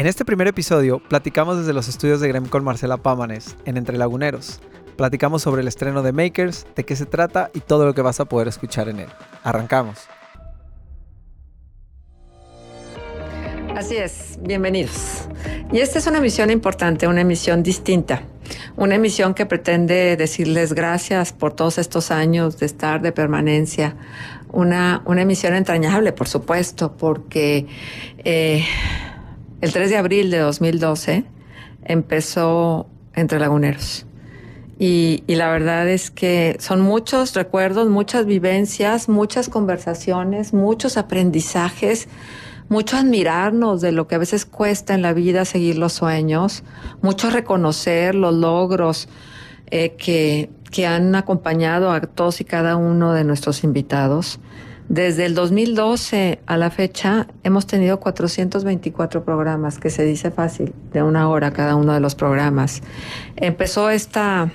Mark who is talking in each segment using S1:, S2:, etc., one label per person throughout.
S1: En este primer episodio platicamos desde los estudios de Grem con Marcela Pámanes, en Entre Laguneros. Platicamos sobre el estreno de Makers, de qué se trata y todo lo que vas a poder escuchar en él. Arrancamos.
S2: Así es, bienvenidos. Y esta es una emisión importante, una emisión distinta, una emisión que pretende decirles gracias por todos estos años de estar de permanencia, una, una emisión entrañable, por supuesto, porque... Eh, el 3 de abril de 2012 empezó Entre Laguneros. Y, la verdad es que son muchos recuerdos, muchas vivencias, muchas conversaciones, muchos aprendizajes, mucho admirarnos de lo que a veces cuesta en la vida seguir los sueños, mucho reconocer los logros eh, que, que han acompañado a todos y cada uno de nuestros invitados. Desde el 2012 a la fecha hemos tenido 424 programas, que se dice fácil, de una hora cada uno de los programas. Empezó esta,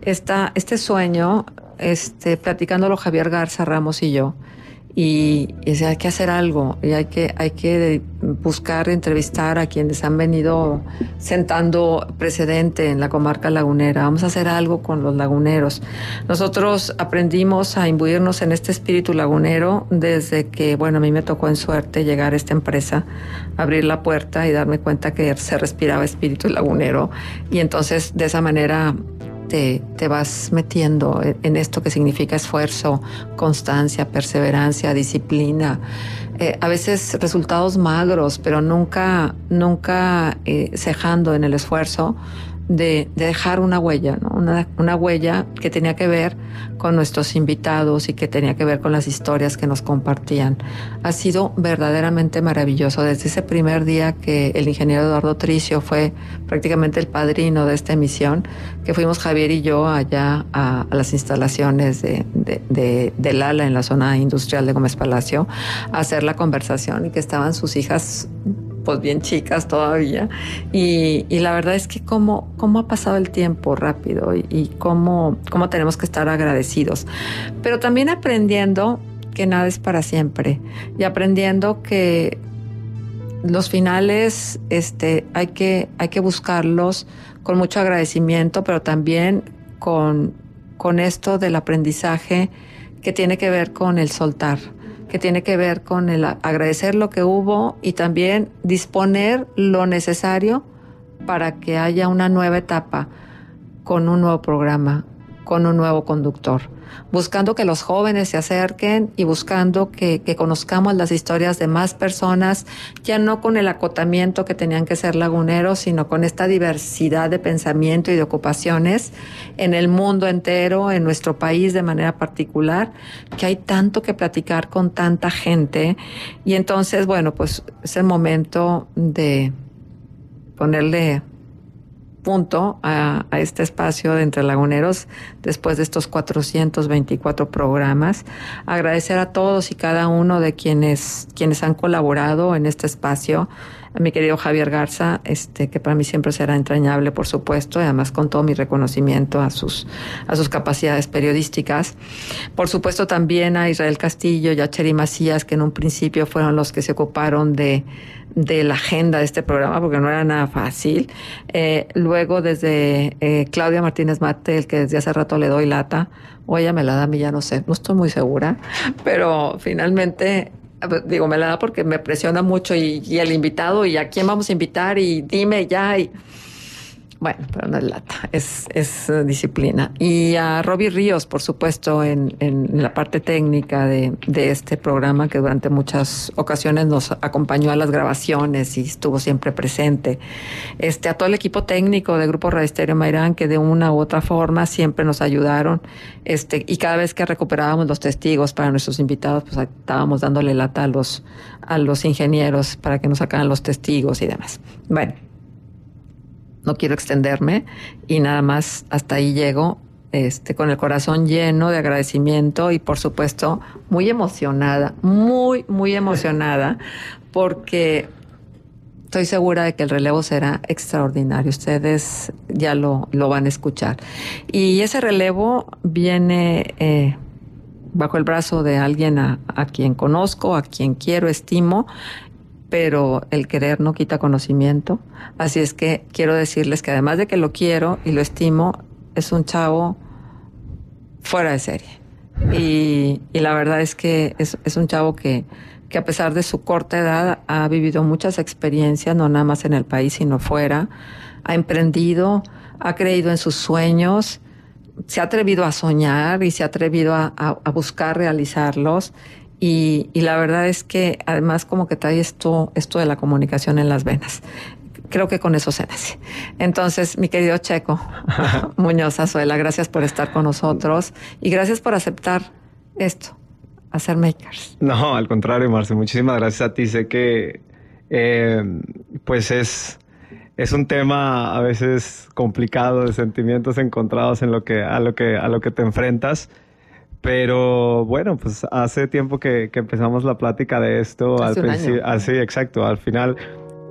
S2: esta, este sueño este, platicándolo Javier Garza Ramos y yo y, hay que hacer algo y hay que, hay que buscar entrevistar a quienes han venido sentando precedente en la comarca lagunera. Vamos a hacer algo con los laguneros. Nosotros aprendimos a imbuirnos en este espíritu lagunero desde que, bueno, a mí me tocó en suerte llegar a esta empresa, abrir la puerta y darme cuenta que se respiraba espíritu lagunero y entonces de esa manera te, vas metiendo en esto que significa esfuerzo, constancia, perseverancia, disciplina. Eh, a veces resultados magros, pero nunca, nunca eh, cejando en el esfuerzo, de, dejar una huella, una, una, huella que tenía que ver con nuestros invitados y que tenía que ver con las historias que nos compartían. Ha sido verdaderamente maravilloso. Desde ese primer día que el ingeniero Eduardo Tricio fue prácticamente el padrino de esta emisión, que fuimos Javier y yo allá a, las instalaciones de, de, del ALA en la zona industrial de Gómez Palacio a hacer la conversación y que estaban sus hijas pues bien chicas todavía. Y, la verdad es que cómo, cómo ha pasado el tiempo rápido y, cómo, cómo tenemos que estar agradecidos. Pero también aprendiendo que nada es para siempre y aprendiendo que los finales este, hay, que, hay que buscarlos con mucho agradecimiento, pero también con, con esto del aprendizaje que tiene que ver con el soltar que tiene que ver con el agradecer lo que hubo y también disponer lo necesario para que haya una nueva etapa con un nuevo programa, con un nuevo conductor buscando que los jóvenes se acerquen y buscando que, conozcamos las historias de más personas, ya no con el acotamiento que tenían que ser laguneros, sino con esta diversidad de pensamiento y de ocupaciones en el mundo entero, en nuestro país de manera particular, que hay tanto que platicar con tanta gente. Y entonces, bueno, pues es el momento de ponerle punto a, este espacio de Entre Laguneros después de estos 424 programas. Agradecer a todos y cada uno de quienes, quienes han colaborado en este espacio. A mi querido Javier Garza, este, que para mí siempre será entrañable, por supuesto, y además con todo mi reconocimiento a sus, a sus capacidades periodísticas. Por supuesto, también a Israel Castillo y a Cheri Macías, que en un principio fueron los que se ocuparon de de la agenda de este programa porque no era nada fácil. Eh, luego desde eh, Claudia Martínez Mate, el que desde hace rato le doy lata, o ella me la da a mí, ya no sé, no estoy muy segura, pero finalmente digo, me la da porque me presiona mucho y, el invitado y a quién vamos a invitar y dime ya. Y Bueno, pero no es lata, es, es eh, disciplina. Y a Robbie Ríos, por supuesto, en, en la parte técnica de, de, este programa, que durante muchas ocasiones nos acompañó a las grabaciones y estuvo siempre presente. Este, a todo el equipo técnico de Grupo Radio Estéreo Mairán, que de una u otra forma siempre nos ayudaron. Este, y cada vez que recuperábamos los testigos para nuestros invitados, pues estábamos dándole lata a los, a los ingenieros para que nos sacaran los testigos y demás. Bueno no quiero extenderme y nada más hasta ahí llego este, con el corazón lleno de agradecimiento y por supuesto muy emocionada, muy, muy emocionada, porque estoy segura de que el relevo será extraordinario. Ustedes ya lo, lo van a escuchar. Y ese relevo viene eh, bajo el brazo de alguien a, a quien conozco, a quien quiero, estimo pero el querer no quita conocimiento. Así es que quiero decirles que además de que lo quiero y lo estimo, es un chavo fuera de serie. Y, la verdad es que es, un chavo que, que, a pesar de su corta edad ha vivido muchas experiencias, no nada más en el país, sino fuera. Ha emprendido, ha creído en sus sueños, se ha atrevido a soñar y se ha atrevido a buscar realizarlos y, la verdad es que además como que trae esto, esto de la comunicación en las venas. Creo que con eso se nace. Entonces, mi querido Checo Muñoz Azuela, gracias por estar con nosotros y gracias por aceptar esto, hacer makers.
S3: No, al contrario, Marce, muchísimas gracias a ti. Sé que eh, pues es, es un tema a veces complicado de sentimientos encontrados en lo que, a, lo que, a lo que te enfrentas. Pero bueno, pues hace tiempo que, empezamos la plática de esto.
S2: al principio,
S3: así, ah, exacto. Al final,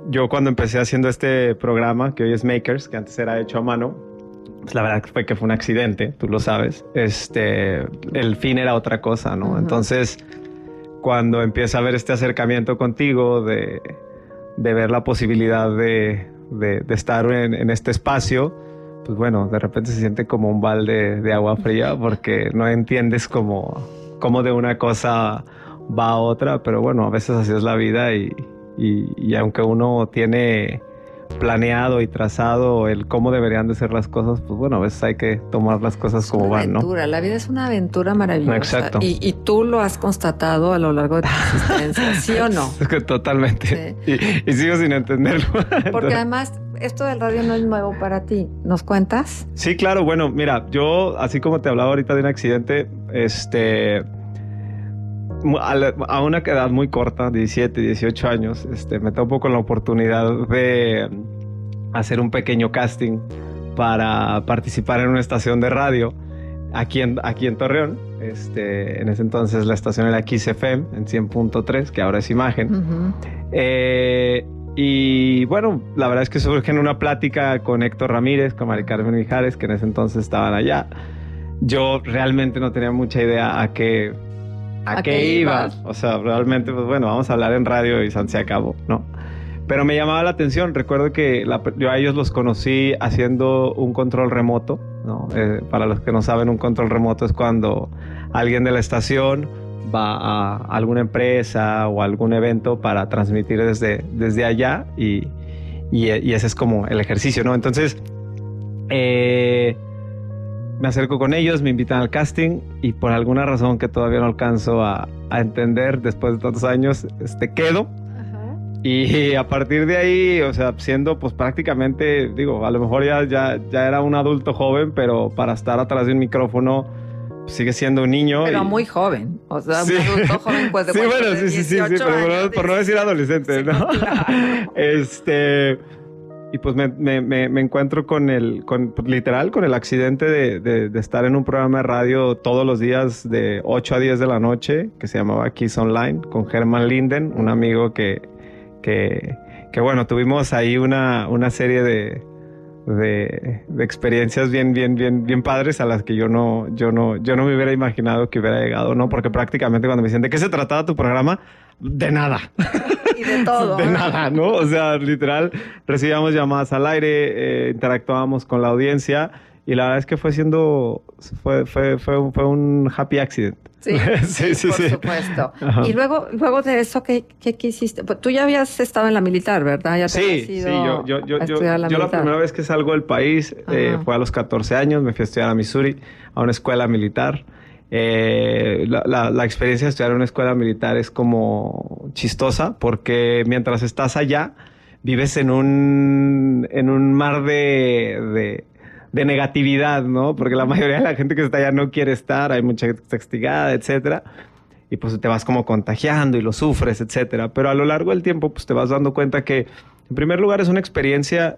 S3: yo cuando empecé haciendo este programa, que hoy es Makers, que antes era hecho a mano, pues la verdad fue que fue un accidente, tú lo sabes. Este, el fin era otra cosa, ¿no? Entonces, cuando empieza a ver este acercamiento contigo, de, ver la posibilidad de, estar en este espacio, pues bueno, de repente se siente como un balde de agua fría porque no entiendes cómo, cómo de una cosa va a otra, pero bueno, a veces así es la vida y, y, aunque uno tiene planeado y trazado el cómo deberían de ser las cosas, pues bueno, a veces hay que tomar las cosas como van,
S2: ¿no? La vida es una aventura maravillosa.
S3: Exacto.
S2: Y, y, tú lo has constatado a lo largo de tu existencia, ¿sí o no?
S3: Totalmente. Y, y, sigo sin entenderlo.
S2: Porque además esto del radio no es nuevo para ti. ¿Nos cuentas?
S3: Sí, claro. Bueno, mira, yo, así como te hablaba ahorita de un accidente, este, a una edad muy corta, 17, 18 años, este, me topo con la oportunidad de hacer un pequeño casting para participar en una estación de radio aquí en, aquí en Torreón. Este, en ese entonces la estación era XFM en 100.3, que ahora es imagen. Y bueno, la verdad es que surge en una plática con Héctor Ramírez, con Mari Carmen Mijares, que en ese entonces estaban allá. Yo realmente no tenía mucha idea a qué, a, qué, iba. O sea, realmente, pues bueno, vamos a hablar en radio y se acabó, ¿no? Pero me llamaba la atención. Recuerdo que yo a ellos los conocí haciendo un control remoto. ¿no? Eh, para los que no saben, un control remoto es cuando alguien de la estación va a alguna empresa o algún evento para transmitir desde, desde allá y, y, ese es como el ejercicio, ¿no? Entonces, eh, me acerco con ellos, me invitan al casting y por alguna razón que todavía no alcanzo a, a entender después de tantos años, este, quedo. Y a partir de ahí, o sea, siendo pues prácticamente, digo, a lo mejor ya, ya, ya era un adulto joven, pero para estar atrás de un micrófono, sigue siendo un niño.
S2: Pero muy joven. O sea, un adulto joven, pues de
S3: Sí, bueno, sí, sí, sí, pero por, no decir adolescente, ¿no? Este. Y pues me, me, me, encuentro con el, con, literal, con el accidente de, de, estar en un programa de radio todos los días de 8 a 10 de la noche, que se llamaba Kiss Online, con Herman Linden, un amigo que, que, que bueno, tuvimos ahí una, una serie de, de, experiencias bien, bien, bien, bien padres a las que yo no, yo no, yo no me hubiera imaginado que hubiera llegado, ¿no? Porque prácticamente cuando me dicen, ¿de qué se trataba tu programa? De nada.
S2: Y de todo.
S3: de nada, ¿no? O sea, literal, recibíamos llamadas al aire, eh, interactuábamos con la audiencia y la verdad es que fue siendo, fue, fue, fue, fue un happy accident.
S2: Sí, sí, sí, por supuesto. Y luego, luego de eso, ¿qué, qué quisiste? Pues tú ya habías estado en la militar, ¿verdad? Ya
S3: sí, sí, yo, yo, yo, yo, la, yo la primera vez que salgo del país eh, fue a los 14 años, me fui a estudiar a Missouri, a una escuela militar. Eh, la, la, experiencia de estudiar en una escuela militar es como chistosa porque mientras estás allá vives en un, en un mar de de negatividad, ¿no? Porque la mayoría de la gente que está allá no quiere estar, hay mucha gente castigada, etcétera. Y pues te vas como contagiando y lo sufres, etcétera. Pero a lo largo del tiempo, pues te vas dando cuenta que, en primer lugar, es una experiencia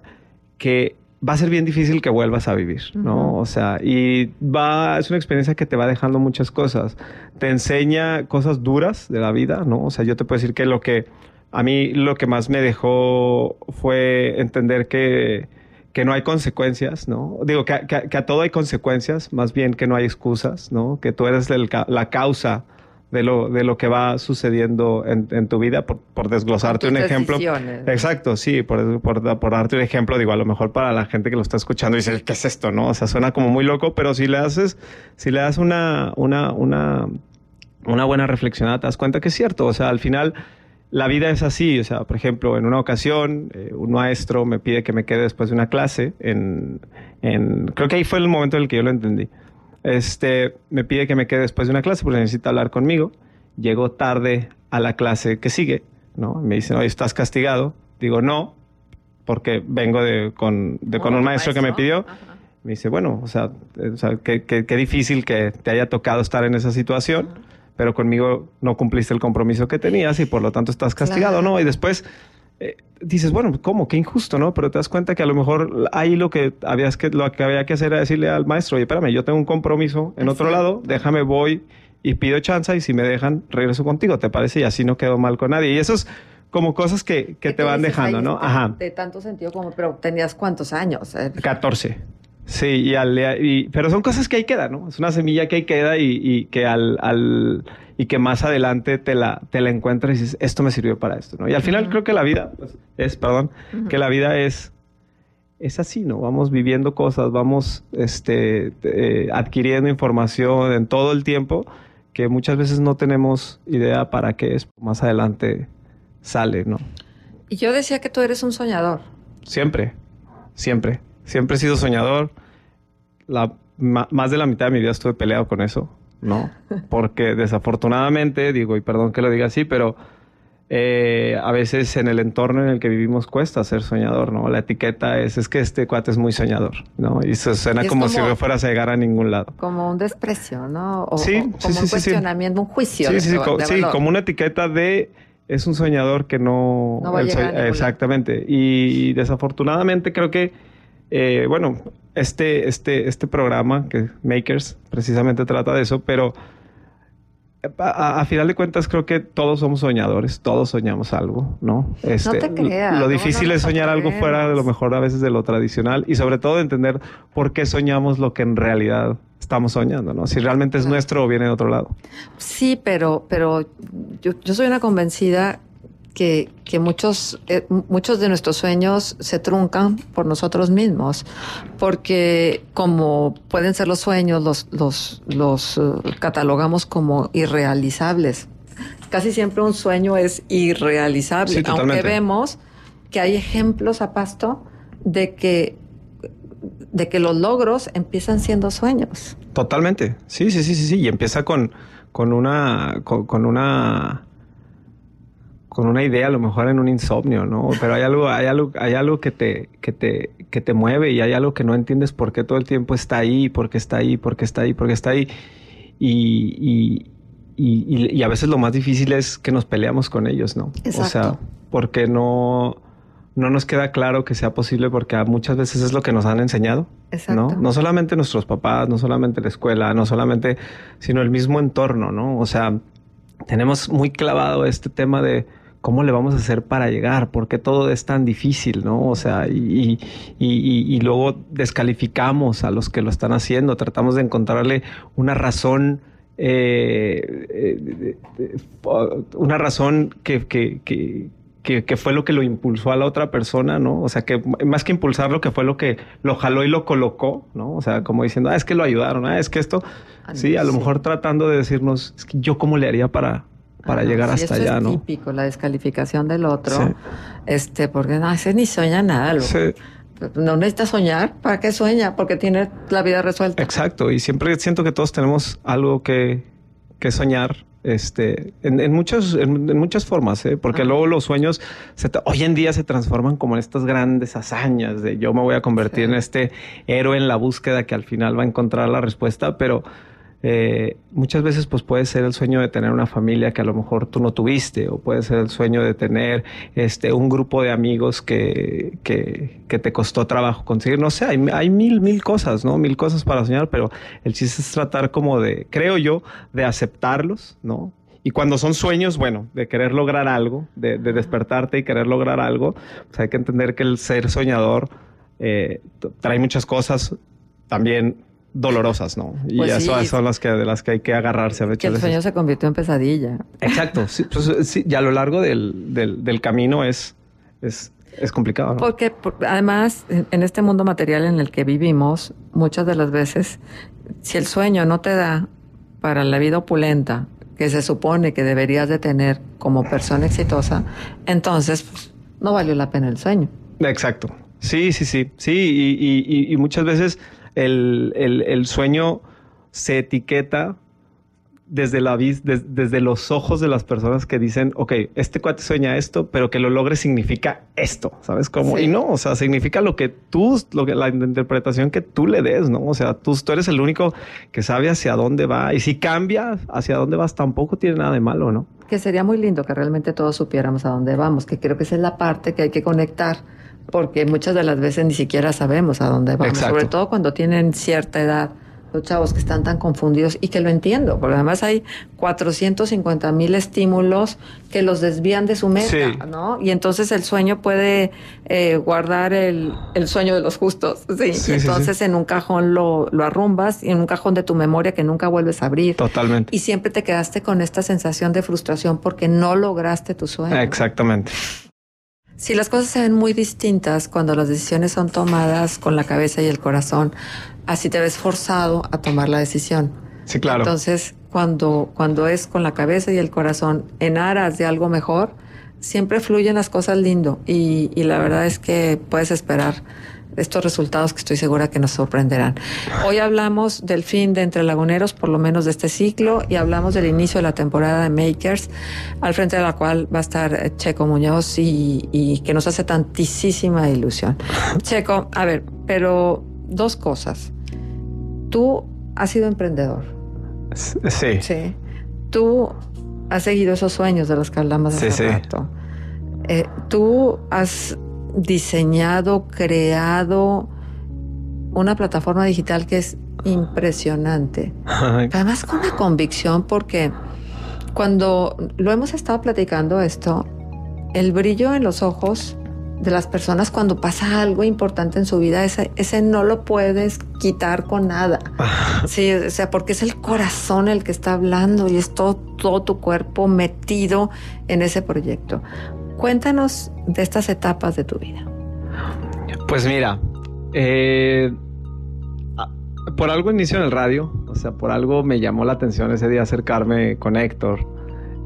S3: que va a ser bien difícil que vuelvas a vivir, ¿no? O sea, y va, es una experiencia que te va dejando muchas cosas. Te enseña cosas duras de la vida, ¿no? O sea, yo te puedo decir que lo que a mí lo que más me dejó fue entender que que no hay consecuencias, ¿no? Digo, que, a todo hay consecuencias, más bien que no hay excusas, ¿no? Que tú eres la causa de lo, de lo que va sucediendo en, tu vida, por, desglosarte un ejemplo. Exacto, sí, por, por, darte un ejemplo, digo, a lo mejor para la gente que lo está escuchando dice, ¿qué es esto? ¿No? O sea, suena como muy loco, pero si le haces, si le das una, una, una, una buena reflexión, te das cuenta que es cierto. O sea, al final la vida es así, o sea, por ejemplo, en una ocasión eh, un maestro me pide que me quede después de una clase, en, creo que ahí fue el momento en el que yo lo entendí. Este, me pide que me quede después de una clase porque necesita hablar conmigo. Llego tarde a la clase que sigue, ¿no? Me dice, oye, ¿estás castigado? Digo, no, porque vengo de, con, con un maestro, que me pidió. Me dice, bueno, o sea, qué, difícil que te haya tocado estar en esa situación pero conmigo no cumpliste el compromiso que tenías y por lo tanto estás castigado, ¿no? Y después eh, dices, bueno, ¿cómo? Qué injusto, ¿no? Pero te das cuenta que a lo mejor ahí lo que, habías que, lo que había que hacer era decirle al maestro, oye, espérame, yo tengo un compromiso en otro lado, déjame, voy y pido chance y si me dejan, regreso contigo, ¿te parece? Y así no quedo mal con nadie. Y eso es como cosas que, que te van dejando, ¿no?
S2: Ajá. De tanto sentido como, pero tenías cuántos años?
S3: 14. Sí, y, al, y, pero son cosas que ahí quedan, ¿no? Es una semilla que ahí queda y, y que al, al, y que más adelante te la, te la encuentras y dices, esto me sirvió para esto, ¿no? Y al final creo que la vida pues, es, perdón, que la vida es, es así, ¿no? Vamos viviendo cosas, vamos este, eh, adquiriendo información en todo el tiempo que muchas veces no tenemos idea para qué es, más adelante sale, ¿no?
S2: Y yo decía que tú eres un soñador.
S3: Siempre, siempre. Siempre he sido soñador. La, más de la mitad de mi vida estuve peleado con eso, ¿no? Porque desafortunadamente, digo, y perdón que lo diga así, pero eh, a veces en el entorno en el que vivimos cuesta ser soñador, ¿no? La etiqueta es, es que este cuate es muy soñador, ¿no? Y se suena como, si no fueras a llegar a ningún lado.
S2: Como un desprecio, ¿no? O, sí, como un cuestionamiento, un juicio.
S3: Sí, sí, sí, como una etiqueta de es un soñador que no...
S2: no va a
S3: exactamente. Y desafortunadamente creo que eh, bueno, este, este, este programa que Makers precisamente trata de eso, pero a, final de cuentas creo que todos somos soñadores, todos soñamos algo, ¿no?
S2: Este, no te creas.
S3: Lo, difícil es soñar algo fuera de lo mejor a veces de lo tradicional y sobre todo entender por qué soñamos lo que en realidad estamos soñando, ¿no? Si realmente es nuestro o viene de otro lado.
S2: Sí, pero, pero yo, yo soy una convencida que, muchos, eh, muchos de nuestros sueños se truncan por nosotros mismos, porque como pueden ser los sueños, los, los, los eh, catalogamos como irrealizables. Casi siempre un sueño es irrealizable, aunque vemos que hay ejemplos a pasto de que de que los logros empiezan siendo sueños.
S3: Totalmente. Sí, sí, sí, sí, sí. Y empieza con, con una, con una con una idea, a lo mejor en un insomnio, ¿no? Pero hay algo, hay algo, hay algo que te, que te, que te mueve y hay algo que no entiendes por qué todo el tiempo está ahí, por qué está ahí, por qué está ahí, por qué está ahí. Y, y, y, a veces lo más difícil es que nos peleamos con ellos, ¿no?
S2: Exacto.
S3: O sea, porque no, no nos queda claro que sea posible porque muchas veces es lo que nos han enseñado.
S2: Exacto.
S3: ¿no? no solamente nuestros papás, no solamente la escuela, no solamente, sino el mismo entorno, ¿no? O sea, tenemos muy clavado este tema de ¿cómo le vamos a hacer para llegar? ¿Por qué todo es tan difícil? ¿no? O sea, y, y, luego descalificamos a los que lo están haciendo, tratamos de encontrarle una razón. Eh, eh, una razón que, que, que, fue lo que lo impulsó a la otra persona, ¿no? O sea, que más que impulsarlo, que fue lo que lo jaló y lo colocó, ¿no? O sea, como diciendo, ah, es que lo ayudaron, ah, es que esto, ah, sí, a lo mejor tratando de decirnos, es que yo cómo le haría para, para llegar hasta allá,
S2: es
S3: ¿no?
S2: típico, la descalificación del otro, este, porque no, ese ni sueña nada, sí. No necesita soñar, ¿para qué sueña? Porque tiene la vida resuelta.
S3: Exacto, y siempre siento que todos tenemos algo que, que soñar este, en, en, muchas, en, muchas formas, ¿eh? porque luego los sueños hoy en día se transforman como en estas grandes hazañas de yo me voy a convertir en este héroe en la búsqueda que al final va a encontrar la respuesta, pero eh, muchas veces pues puede ser el sueño de tener una familia que a lo mejor tú no tuviste o puede ser el sueño de tener este un grupo de amigos que, que, que te costó trabajo conseguir. No sé hay, hay, mil mil cosas no mil cosas para soñar pero el chiste es tratar como de creo yo de aceptarlos no y cuando son sueños, bueno, de querer lograr algo, de, de despertarte y querer lograr algo, pues hay que entender que el ser soñador eh, trae muchas cosas también dolorosas, ¿no? Y pues esas son las que de las que hay que agarrarse.
S2: A que el sueño se convirtió en pesadilla.
S3: Exacto. Sí, pues, sí, y a lo largo del, del, camino es, es, es complicado. ¿no?
S2: Porque, además, en este mundo material en el que vivimos, muchas de las veces, si el sueño no te da para la vida opulenta que se supone que deberías de tener como persona exitosa, entonces pues, no valió la pena el sueño.
S3: Exacto. Sí, sí, sí. Sí, y, y, y muchas veces el, el, el sueño se etiqueta desde, la, desde, desde los ojos de las personas que dicen, ok, este cuate sueña esto, pero que lo logre significa esto, ¿sabes cómo? Y no, o sea, significa lo que tú, lo que, la interpretación que tú le des, ¿no? O sea, tú, tú eres el único que sabe hacia dónde va y si cambia hacia dónde vas tampoco tiene nada de malo, ¿no?
S2: Que sería muy lindo que realmente todos supiéramos a dónde vamos, que creo que esa es la parte que hay que conectar porque muchas de las veces ni siquiera sabemos a dónde vamos, sobre todo cuando tienen cierta edad los chavos que están tan confundidos y que lo entiendo, porque además hay 450 mil estímulos que los desvían de su meta, ¿no? Y entonces el sueño puede eh, guardar el, el, sueño de los justos, ¿sí? y entonces en un cajón lo, lo arrumbas y en un cajón de tu memoria que nunca vuelves a abrir.
S3: Totalmente.
S2: Y siempre te quedaste con esta sensación de frustración porque no lograste tu sueño.
S3: Exactamente.
S2: Si las cosas se ven muy distintas cuando las decisiones son tomadas con la cabeza y el corazón, así te ves forzado a tomar la decisión.
S3: Sí, claro.
S2: Entonces, cuando, cuando es con la cabeza y el corazón en aras de algo mejor, siempre fluyen las cosas lindo y, y la verdad es que puedes esperar estos resultados que estoy segura que nos sorprenderán. Hoy hablamos del fin de Entre Laguneros, por lo menos de este ciclo, y hablamos del inicio de la temporada de Makers, al frente de la cual va a estar eh, Checo Muñoz y, y que nos hace tantísima ilusión. Checo, a ver, pero dos cosas. Tú has sido emprendedor.
S3: Sí.
S2: Sí. Tú has seguido esos sueños de los que hablamos hace sí, rato. Eh, tú has diseñado, creado una plataforma digital que es impresionante. Además con una convicción porque cuando lo hemos estado platicando esto, el brillo en los ojos de las personas cuando pasa algo importante en su vida, ese, ese no lo puedes quitar con nada. Sí, o sea, porque es el corazón el que está hablando y es todo, todo tu cuerpo metido en ese proyecto. Cuéntanos de estas etapas de tu vida.
S3: Pues mira, eh, por algo inicio en el radio, o sea, por algo me llamó la atención ese día acercarme con Héctor,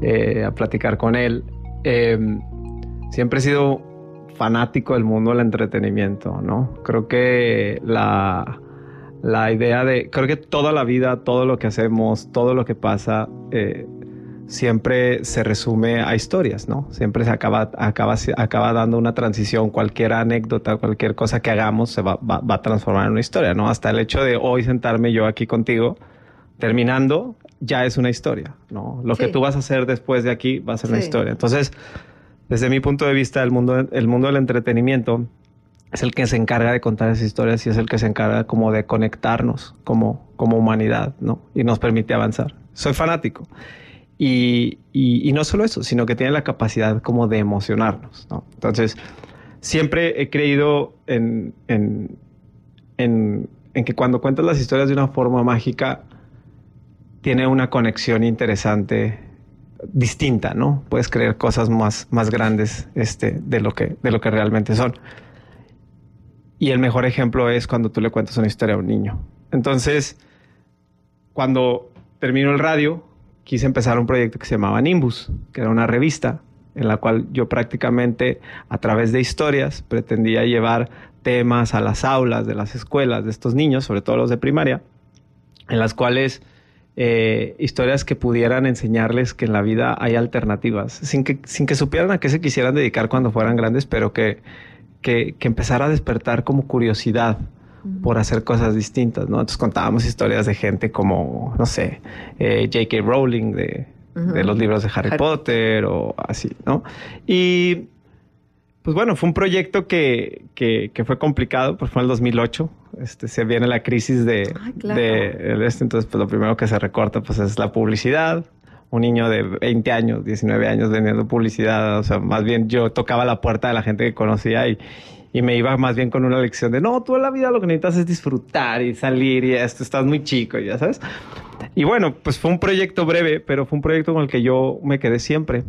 S3: eh, a platicar con él. Eh, siempre he sido fanático del mundo del entretenimiento, ¿no? Creo que la, la idea de, creo que toda la vida, todo lo que hacemos, todo lo que pasa, siempre se resume a historias, ¿no? Siempre se acaba, acaba, acaba dando una transición, cualquier anécdota, cualquier cosa que hagamos se va, va, a transformar en una historia, ¿no? Hasta el hecho de hoy sentarme yo aquí contigo, terminando, ya es una historia, ¿no? Lo que tú vas a hacer después de aquí va a ser una historia. Entonces, desde mi punto de vista, el mundo, el mundo del entretenimiento es el que se encarga de contar esas historias y es el que se encarga como de conectarnos como, como humanidad, ¿no? Y nos permite avanzar. Soy fanático. Y, y, no solo eso, sino que tiene la capacidad como de emocionarnos. ¿no? Entonces, siempre he creído en, en, en, en, que cuando cuentas las historias de una forma mágica, tiene una conexión interesante distinta, ¿no? Puedes creer cosas más, más grandes este, de, lo que, de lo que realmente son. Y el mejor ejemplo es cuando tú le cuentas una historia a un niño. Entonces, cuando terminó el radio, quise empezar un proyecto que se llamaba Nimbus, que era una revista en la cual yo prácticamente a través de historias pretendía llevar temas a las aulas de las escuelas de estos niños, sobre todo los de primaria, en las cuales eh, historias que pudieran enseñarles que en la vida hay alternativas, sin que, sin que supieran a qué se quisieran dedicar cuando fueran grandes, pero que, que, que empezara a despertar como curiosidad por hacer cosas distintas, ¿no? Entonces contábamos historias de gente como, no sé, eh, J.K. Rowling de, de, los libros de Harry, Potter o así, ¿no? Y pues bueno, fue un proyecto que, que, que, fue complicado, pues fue en el 2008. Este, se viene la crisis de, de este, entonces pues lo primero que se recorta pues es la publicidad. Un niño de 20 años, 19 años vendiendo publicidad, o sea, más bien yo tocaba la puerta de la gente que conocía y, y me iba más bien con una lección de no, tú en la vida lo que necesitas es disfrutar y salir y esto, estás muy chico, ya sabes. Y bueno, pues fue un proyecto breve, pero fue un proyecto con el que yo me quedé siempre.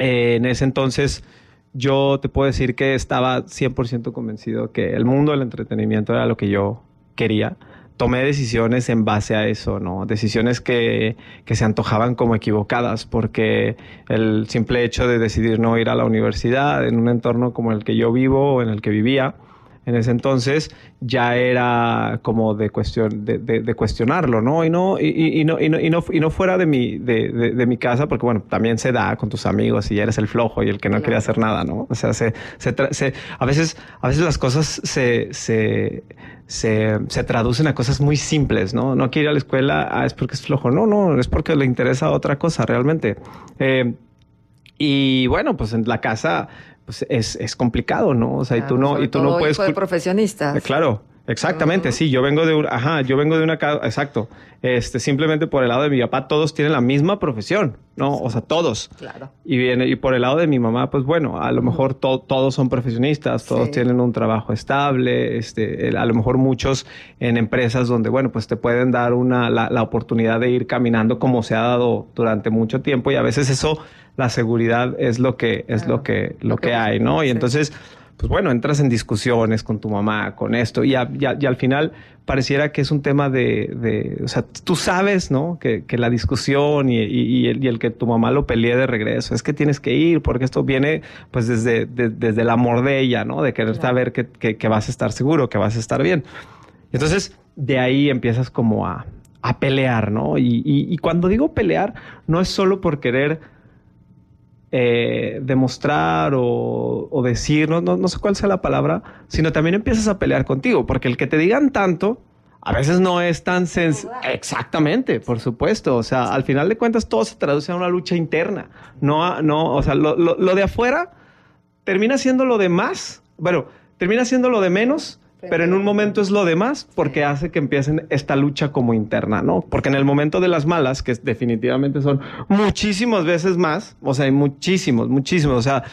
S3: Eh, en ese entonces yo te puedo decir que estaba 100% convencido que el mundo del entretenimiento era lo que yo quería tomé decisiones en base a eso, ¿no? Decisiones que, que, se antojaban como equivocadas, porque el simple hecho de decidir no ir a la universidad en un entorno como el que yo vivo o en el que vivía, en ese entonces ya era como de cuestión de, de, cuestionarlo, ¿no? Y no y, y, no, y, no, y, no, y no fuera de mi de, de, mi casa porque bueno, también se da con tus amigos y eres el flojo y el que no quería hacer nada, ¿no? O sea, se, se, se, a veces a veces las cosas se, se se, se, traducen a cosas muy simples, ¿no? No quiere ir a la escuela, ah, es porque es flojo. No, no, es porque le interesa otra cosa realmente. Eh, y bueno, pues en la casa pues es, es complicado, ¿no? O sea, y tú no, y tú no puedes.
S2: de profesionistas.
S3: Eh, claro, exactamente, sí. Yo vengo de un, ajá, yo vengo de una casa, exacto. Este, simplemente por el lado de mi papá, todos tienen la misma profesión, ¿no? O sea, todos.
S2: Claro.
S3: Y viene, y por el lado de mi mamá, pues bueno, a lo mejor todos son profesionistas, todos tienen un trabajo estable, este, a lo mejor muchos en empresas donde, bueno, pues te pueden dar una, la, la oportunidad de ir caminando como se ha dado durante mucho tiempo y a veces eso la seguridad es lo que es lo que lo, que, hay, ¿no? Y entonces, pues bueno, entras en discusiones con tu mamá, con esto, y, al final pareciera que es un tema de, o sea, tú sabes, ¿no? Que, la discusión y, el, que tu mamá lo pelee de regreso, es que tienes que ir, porque esto viene pues desde, desde el amor de ella, ¿no? De querer saber que, que, vas a estar seguro, que vas a estar bien. Entonces, de ahí empiezas como a, a pelear, ¿no? y cuando digo pelear, no es solo por querer eh, demostrar o, decir, no, no, sé cuál sea la palabra, sino también empiezas a pelear contigo, porque el que te digan tanto, a veces no es tan sencillo. Exactamente, por supuesto. O sea, al final de cuentas todo se traduce a una lucha interna. No, no, o sea, lo, lo de afuera termina siendo lo de más. Bueno, termina siendo lo de menos pero en un momento es lo demás porque hace que empiecen esta lucha como interna, ¿no? Porque en el momento de las malas, que definitivamente son muchísimas veces más, o sea, hay muchísimos, muchísimos, o sea,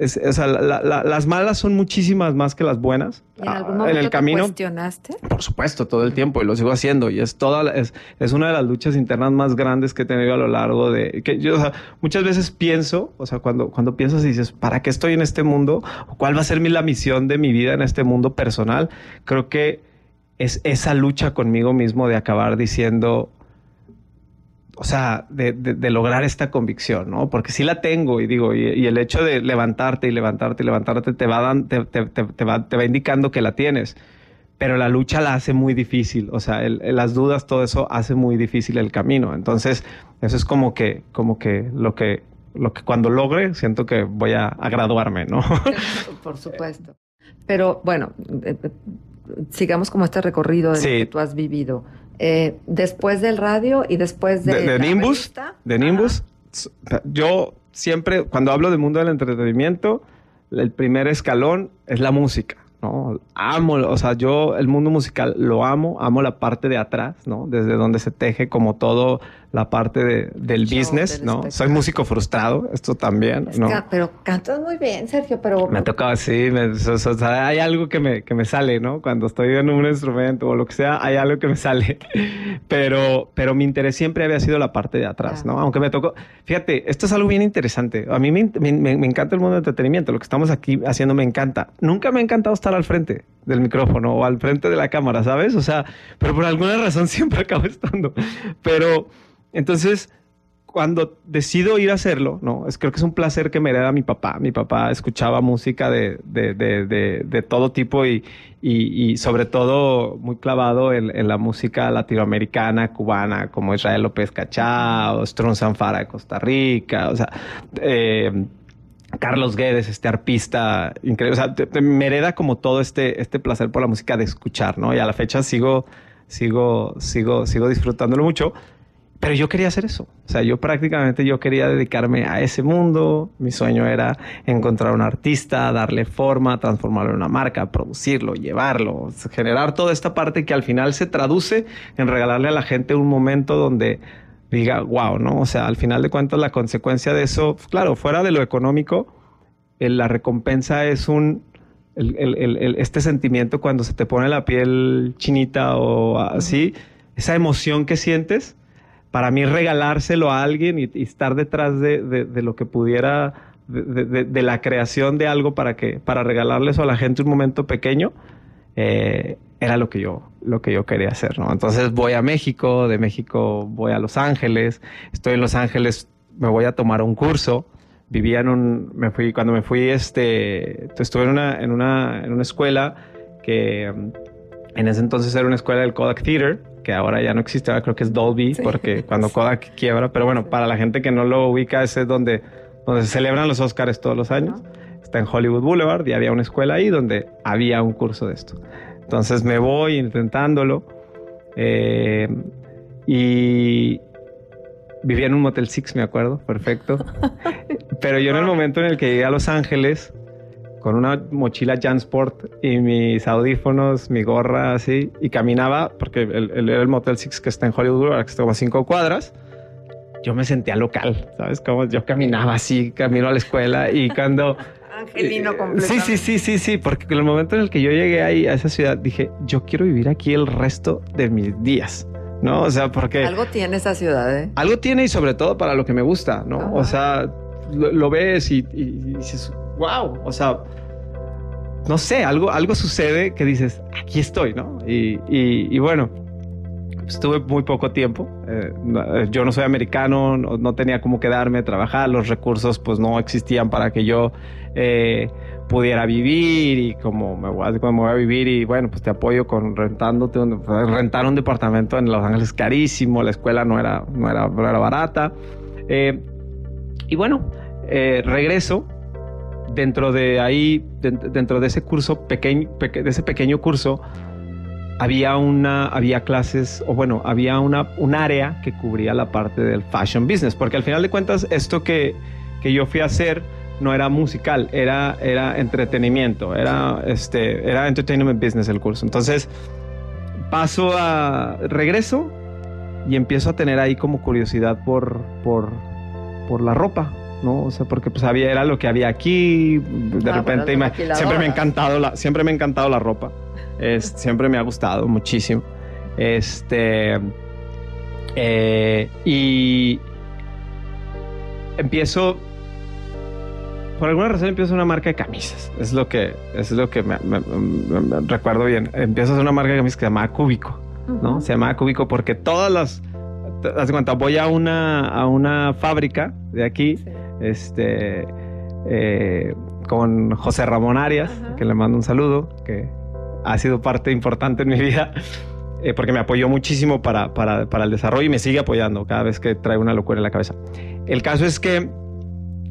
S3: o sea, las malas son muchísimas más que las buenas.
S2: en algún momento en el camino. cuestionaste?
S3: Por supuesto, todo el tiempo y lo sigo haciendo. Y es toda es, es, una de las luchas internas más grandes que he tenido a lo largo de que yo, o sea, muchas veces pienso, o sea, cuando, cuando piensas y dices, ¿para qué estoy en este mundo? ¿Cuál va a ser mi, la misión de mi vida en este mundo personal? Creo que es esa lucha conmigo mismo de acabar diciendo, o sea, de, de, lograr esta convicción, ¿no? Porque sí la tengo y digo, y, el hecho de levantarte y levantarte y levantarte te va, dan, te, te, te, va, te va indicando que la tienes. Pero la lucha la hace muy difícil, o sea, las dudas, todo eso hace muy difícil el camino. Entonces, eso es como que, como que lo que, lo que cuando logre, siento que voy a, graduarme, ¿no?
S2: Por supuesto. Pero bueno, eh, eh, sigamos como este recorrido que tú has vivido. Eh, después del radio y después de,
S3: de, Nimbus, de Nimbus, yo siempre cuando hablo del mundo del entretenimiento, el primer escalón es la música. ¿no? Amo, o sea, yo el mundo musical lo amo, amo la parte de atrás, ¿no? Desde donde se teje como todo la parte de, del business, ¿no? Soy músico frustrado, esto también, ¿no?
S2: pero cantas muy bien, Sergio, pero...
S3: Me ha tocado así, o, sea, hay algo que me, que me sale, ¿no? Cuando estoy en un instrumento o lo que sea, hay algo que me sale. pero, pero mi interés siempre había sido la parte de atrás, ¿no? Aunque me tocó, fíjate, esto es algo bien interesante. A mí me, me, encanta el mundo del entretenimiento, lo que estamos aquí haciendo me encanta. Nunca me ha encantado estar al frente del micrófono o al frente de la cámara, ¿sabes? O sea, pero por alguna razón siempre acabo estando. Pero entonces cuando decido ir a hacerlo, no, es, creo que es un placer que me hereda mi papá. Mi papá escuchaba música de, de, de, de todo tipo y, y, y, sobre todo muy clavado en, en, la música latinoamericana, cubana, como Israel López Cachao, Strun Sanfara de Costa Rica, o sea, eh, Carlos Guedes, este arpista increíble. O sea, me hereda como todo este, este placer por la música de escuchar, ¿no? Y a la fecha sigo, sigo, sigo, sigo disfrutándolo mucho. Pero yo quería hacer eso. O sea, yo prácticamente yo quería dedicarme a ese mundo. Mi sueño era encontrar un artista, darle forma, transformarlo en una marca, producirlo, llevarlo, generar toda esta parte que al final se traduce en regalarle a la gente un momento donde diga, wow, ¿no? O sea, al final de cuentas la consecuencia de eso, claro, fuera de lo económico, la recompensa es un, este sentimiento cuando se te pone la piel chinita o así, esa emoción que sientes para mí regalárselo a alguien y, estar detrás de, lo que pudiera, de, la creación de algo para, que, para regalarle eso a la gente un momento pequeño, eh, era lo que, yo, lo que yo quería hacer, ¿no? Entonces voy a México, de México voy a Los Ángeles, estoy en Los Ángeles, me voy a tomar un curso, vivía en un, me fui, cuando me fui, este, estuve en una, en una, en una escuela que en ese entonces era una escuela del Kodak Theater, que ahora ya no existe, ahora creo que es Dolby, porque cuando Kodak quiebra, pero bueno, para la gente que no lo ubica, ese es donde, donde se celebran los Oscars todos los años. Está en Hollywood Boulevard y había una escuela ahí donde había un curso de esto. Entonces me voy intentándolo eh, y vivía en un Motel Six, me acuerdo, perfecto. Pero yo en el momento en el que llegué a Los Ángeles, con una mochila Jansport y mis audífonos, mi gorra así, y caminaba, porque el, el, el Motel Six que está en Hollywood, que está como a cinco cuadras, yo me sentía local, ¿sabes? Como yo caminaba así, camino a la escuela y cuando...
S2: Angelino completamente.
S3: Sí, sí, sí, sí, sí, porque en el momento en el que yo llegué ahí a esa ciudad, dije, yo quiero vivir aquí el resto de mis días. ¿No? O sea, porque...
S2: Algo tiene esa ciudad, ¿eh?
S3: Algo tiene y sobre todo para lo que me gusta, ¿no? O sea, lo, ves y, y, y dices, wow, o sea, no sé, algo, algo sucede que dices, aquí estoy, ¿no? Y, y, bueno, estuve muy poco tiempo. Eh, eh, yo no soy americano, no, tenía cómo quedarme a trabajar, los recursos pues no existían para que yo eh, pudiera vivir y como me, voy a, voy a vivir y bueno, pues te apoyo con rentándote, rentar un departamento en Los Ángeles carísimo, la escuela no era, no era, no era barata. y bueno, regreso dentro de ahí, dentro de ese curso pequeño, de ese pequeño curso, había una, había clases, o bueno, había una, un área que cubría la parte del fashion business, porque al final de cuentas esto que, que yo fui a hacer no era musical, era, era entretenimiento, era, este, era entertainment business el curso. Entonces, paso a, regreso y empiezo a tener ahí como curiosidad por, por, por la ropa, ¿no? O sea, porque pues había, era lo que había aquí, de ah, repente siempre me ha encantado la, siempre me ha encantado la ropa, es, siempre me ha gustado muchísimo, este, eh, y empiezo, por alguna razón empiezo una marca de camisas, es lo que, es lo que me, recuerdo bien, empiezo a hacer una marca de camisas que se llamaba Cúbico, ¿no? Se llamaba Cúbico porque todas las, hace cuenta, voy a una, a una fábrica de aquí, este, eh, con José Ramón Arias, que le mando un saludo, que ha sido parte importante en mi vida, eh, porque me apoyó muchísimo para, para, para, el desarrollo y me sigue apoyando cada vez que trae una locura en la cabeza. El caso es que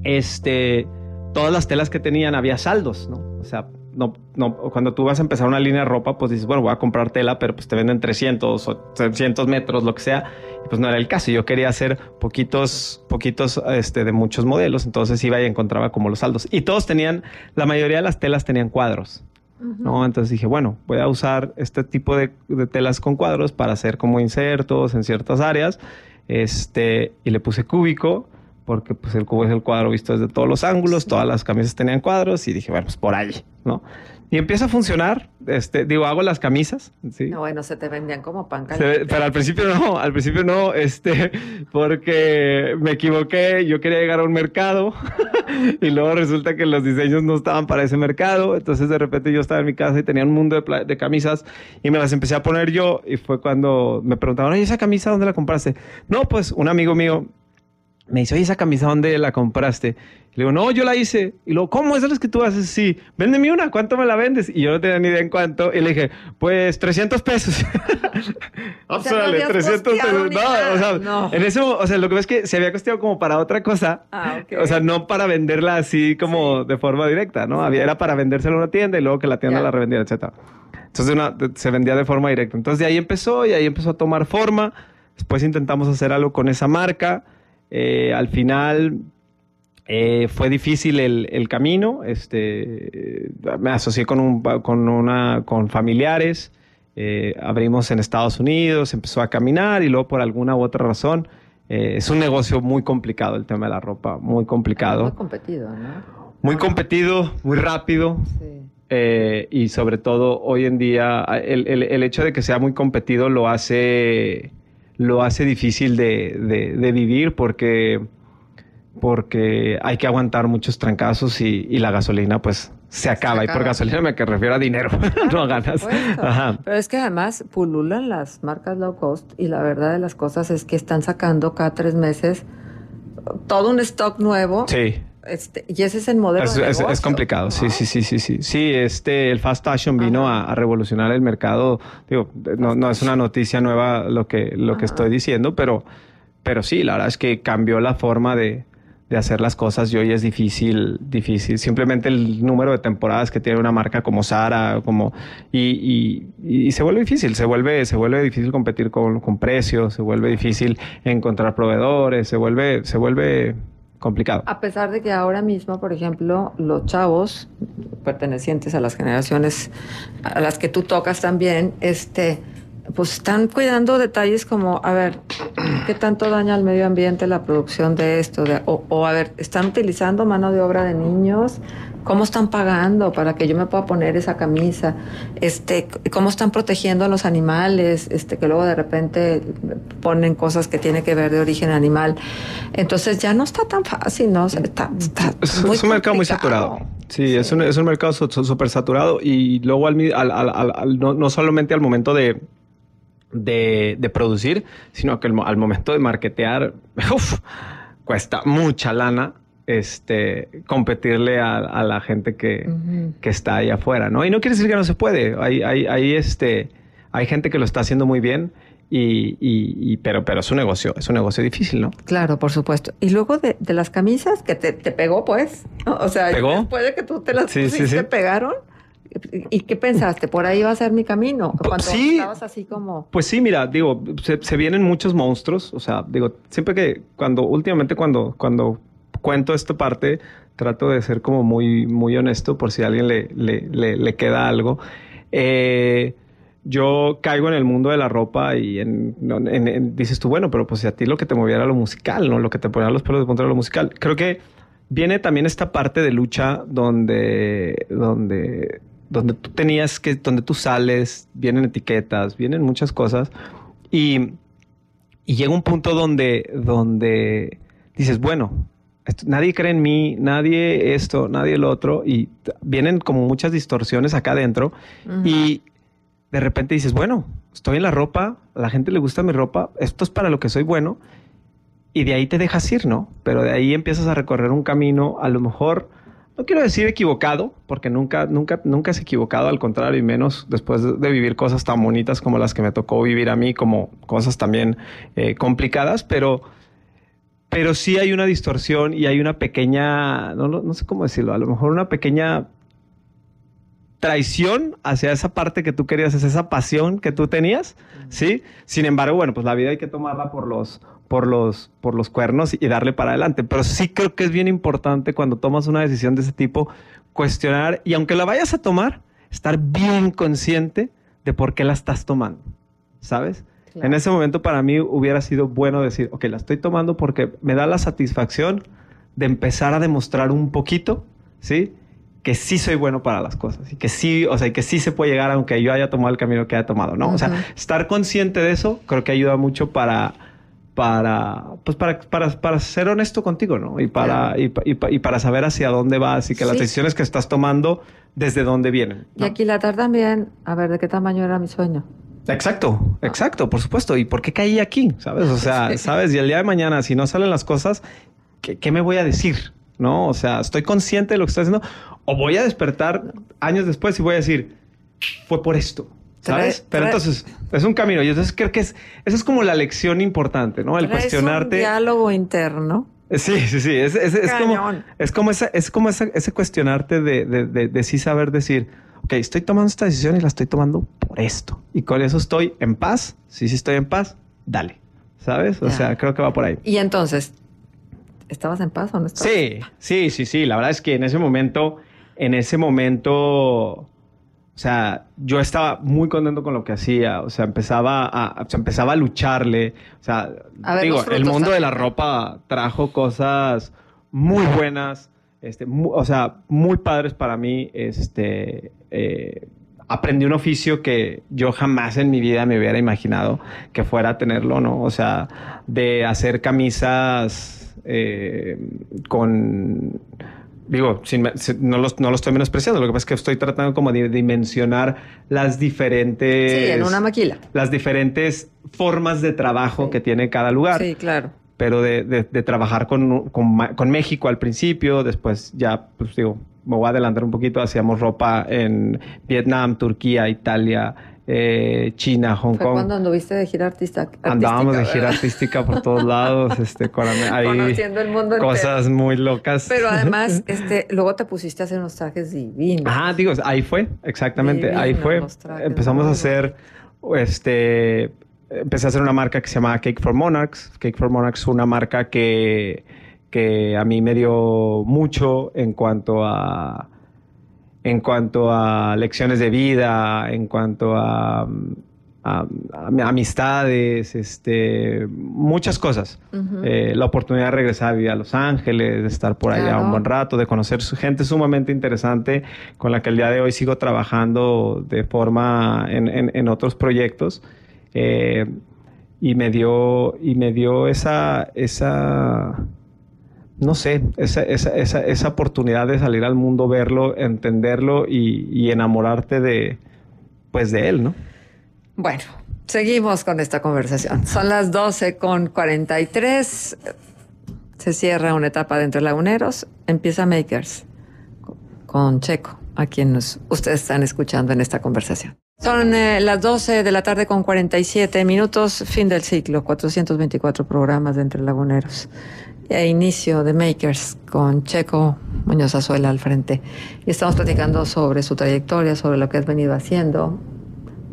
S3: este, todas las telas que tenían había saldos, ¿no? O sea, no, no, cuando tú vas a empezar una línea de ropa, pues dices, bueno, voy a comprar tela, pero pues te venden 300 o 300 metros, lo que sea. Y pues no era el caso. Yo quería hacer poquitos, poquitos este, de muchos modelos. Entonces iba y encontraba como los saldos. Y todos tenían, la mayoría de las telas tenían cuadros. ¿no? Entonces dije, bueno, voy a usar este tipo de, de, telas con cuadros para hacer como insertos en ciertas áreas. Este, y le puse cúbico porque pues el cubo es el cuadro visto desde todos los ángulos, todas las camisas tenían cuadros y dije, bueno, pues por ahí, ¿no? Y empieza a funcionar, este, digo, hago las camisas, ¿sí?
S2: No, bueno, se te vendían como pan caliente.
S3: pero al principio no, al principio no, este, porque me equivoqué, yo quería llegar a un mercado y luego resulta que los diseños no estaban para ese mercado, entonces de repente yo estaba en mi casa y tenía un mundo de, de camisas y me las empecé a poner yo y fue cuando me preguntaban, oye, ¿esa camisa dónde la compraste? No, pues un amigo mío me dice, oye, esa camisa, ¿dónde la compraste? Y le digo, no, yo la hice. Y luego, ¿cómo? ¿Esa es que tú haces? Sí, véndeme una, ¿cuánto me la vendes? Y yo no tenía ni idea en cuánto. Y le dije, pues 300 pesos.
S2: o sea, no 300 pesos. No,
S3: o sea, no. en eso, o sea, lo que ves es que se había costeado como para otra cosa. Ah, okay. O sea, no para venderla así como de forma directa, ¿no? Había, era para vendérsela a una tienda y luego que la tienda la revendiera, etc. Entonces una, se vendía de forma directa. Entonces de ahí empezó y ahí empezó a tomar forma. Después intentamos hacer algo con esa marca. Eh, al final eh, fue difícil el, camino. Este, me asocié con, un, con, una, con familiares. Eh, abrimos en Estados Unidos, empezó a caminar y luego por alguna u otra razón. es un negocio muy complicado el tema de la ropa, muy complicado.
S2: Muy competido, ¿no?
S3: Muy competido, muy rápido. y sobre todo hoy en día el, el, hecho de que sea muy competido lo hace lo hace difícil de, de, vivir porque, porque hay que aguantar muchos trancazos y, la gasolina pues se acaba. Y por gasolina me que refiero a dinero, no a ganas.
S2: Pero es que además pululan las marcas low cost y la verdad de las cosas es que están sacando cada tres meses todo un stock nuevo.
S3: Sí.
S2: Este, y ese es el modelo.
S3: Es,
S2: de
S3: es, complicado, sí, sí, sí, sí, sí. Sí, este, el fast fashion vino a, revolucionar el mercado. Digo, no, no, es una noticia nueva lo que, lo que estoy diciendo, pero, pero sí, la verdad es que cambió la forma de, de hacer las cosas y hoy es difícil, difícil. Simplemente el número de temporadas que tiene una marca como Sara, como y, y, y, se vuelve difícil, se vuelve, se vuelve difícil competir con, con precios, se vuelve difícil encontrar proveedores, se vuelve, se vuelve complicado.
S2: A pesar de que ahora mismo, por ejemplo, los chavos pertenecientes a las generaciones a las que tú tocas también, este, pues están cuidando detalles como, a ver, ¿qué tanto daña al medio ambiente la producción de esto? De, o, o, a ver, ¿están utilizando mano de obra de niños? ¿Cómo están pagando para que yo me pueda poner esa camisa? Este, ¿Cómo están protegiendo a los animales? Este, que luego de repente ponen cosas que tienen que ver de origen animal. Entonces ya no está tan fácil, ¿no? está,
S3: es, un mercado muy saturado. Sí, Es, un, es un mercado súper saturado y luego al, al, no, no solamente al momento de, de, de, producir, sino que al momento de marketear, uf, cuesta mucha lana este, competirle a, la gente que, está ahí afuera, ¿no? Y no quiere decir que no se puede. Hay, hay, hay, este, hay gente que lo está haciendo muy bien. Y, y, pero, pero es un negocio, es un negocio difícil, ¿no?
S2: Claro, por supuesto. Y luego de, las camisas que te, pegó, pues, O sea, después de que tú te las sí, pusiste, pegaron. ¿Y qué pensaste? ¿Por ahí va a ser mi camino? Cuando sí, estabas así como...
S3: Pues sí, mira, digo, se, se, vienen muchos monstruos. O sea, digo, siempre que, cuando, últimamente cuando, cuando cuento esta parte, trato de ser como muy, muy honesto por si a alguien le, le, le, queda algo. Eh, yo caigo en el mundo de la ropa y en, dices tú, bueno, pero pues si a ti lo que te moviera lo musical, ¿no? Lo que te ponía los pelos de punta era lo musical. Creo que viene también esta parte de lucha donde, donde, donde tú tenías que, donde tú sales, vienen etiquetas, vienen muchas cosas. Y, y llega un punto donde, donde dices, bueno, nadie cree en mí, nadie esto, nadie el otro, y vienen como muchas distorsiones acá adentro, y de repente dices, bueno, estoy en la ropa, a la gente le gusta mi ropa, esto es para lo que soy bueno, y de ahí te dejas ir, ¿no? Pero de ahí empiezas a recorrer un camino, a lo mejor, no quiero decir equivocado, porque nunca, nunca, nunca es equivocado, al contrario, y menos después de vivir cosas tan bonitas como las que me tocó vivir a mí, como cosas también eh, complicadas, pero pero sí hay una distorsión y hay una pequeña, no, no, sé cómo decirlo, a lo mejor una pequeña traición hacia esa parte que tú querías, esa pasión que tú tenías, ¿sí? Sin embargo, bueno, pues la vida hay que tomarla por los, por los, por los cuernos y darle para adelante. Pero sí creo que es bien importante cuando tomas una decisión de ese tipo, cuestionar y aunque la vayas a tomar, estar bien consciente de por qué la estás tomando, ¿sabes? En ese momento para mí hubiera sido bueno decir, ok, la estoy tomando porque me da la satisfacción de empezar a demostrar un poquito, ¿sí? Que sí soy bueno para las cosas y que sí, o sea, que sí se puede llegar aunque yo haya tomado el camino que haya tomado, ¿no? O sea, estar consciente de eso creo que ayuda mucho para para, pues para, para, para, ser honesto contigo, ¿no? Y para, y, y, para saber hacia dónde vas y que las decisiones que estás tomando, desde dónde vienen.
S2: Y aquí la tarde también, a ver, ¿de qué tamaño era mi sueño?
S3: Exacto, exacto, por supuesto. ¿Y por qué caí aquí? ¿Sabes? O sea, ¿sabes? Y el día de mañana, si no salen las cosas, ¿qué, ¿qué, me voy a decir? ¿No? O sea, ¿estoy consciente de lo que estoy haciendo? ¿O voy a despertar años después y voy a decir, fue por esto? ¿Sabes? Pero entonces es un camino. Y entonces creo que es, esa es como la lección importante, ¿no? El cuestionarte.
S2: Un diálogo interno.
S3: Sí, sí, sí. Es, es, es como, es como, esa, es como ese cuestionarte de, de, de, de, sí saber decir, ok, estoy tomando esta decisión y la estoy tomando por esto. Y con eso estoy en paz. Sí, sí estoy en paz, dale. ¿Sabes? O sea, creo que va por ahí.
S2: Y entonces, ¿estabas en paz o no estabas?
S3: Sí, sí, sí, sí. La verdad es que en ese momento, en ese momento o sea, yo estaba muy contento con lo que hacía. O sea, empezaba a, empezaba a lucharle. O sea, digo, el mundo de la ropa trajo cosas muy buenas. Este, o sea, muy padres para mí. Este, eh, aprendí un oficio que yo jamás en mi vida me hubiera imaginado que fuera a tenerlo, ¿no? O sea, de hacer camisas eh, con digo, no, los, no lo estoy menospreciando, lo que pasa es que estoy tratando como de dimensionar las diferentes...
S2: Sí, en una maquila.
S3: Las diferentes formas de trabajo que tiene cada lugar.
S2: Sí, claro.
S3: Pero de, de, trabajar con, con, con, México al principio, después ya, pues digo, me voy a adelantar un poquito, hacíamos ropa en Vietnam, Turquía, Italia, eh, China, Hong
S2: ¿Fue
S3: Kong.
S2: cuando anduviste de gira artística?
S3: Andábamos de gira artística por todos lados, este, con, ahí,
S2: conociendo el mundo
S3: cosas muy locas.
S2: Pero además, este, luego te pusiste a hacer unos trajes divinos.
S3: Ajá, digo, ahí fue, exactamente, ahí fue. Empezamos a hacer, este, empecé a hacer una marca que se llama Cake for Monarchs. Cake for Monarchs una marca que, que a mí me dio mucho en cuanto a en cuanto a lecciones de vida, en cuanto a, amistades, este, muchas cosas. Eh, la oportunidad de regresar a vivir a Los Ángeles, de estar por allá un buen rato, de conocer gente sumamente interesante con la que el día de hoy sigo trabajando de forma en, otros proyectos. Eh, y me dio, y me dio esa, esa no sé, esa, esa, esa, esa, oportunidad de salir al mundo, verlo, entenderlo y, enamorarte de, pues de él, ¿no?
S2: Bueno, seguimos con esta conversación. Son las 12 con 43. Se cierra una etapa dentro de Laguneros. Empieza Makers con Checo, a quien ustedes están escuchando en esta conversación. Son eh, las 12 de la tarde con 47 minutos, fin del ciclo, 424 programas de Entre Laguneros e inicio de Makers con Checo Muñoz Azuela al frente. Y estamos platicando sobre su trayectoria, sobre lo que has venido haciendo.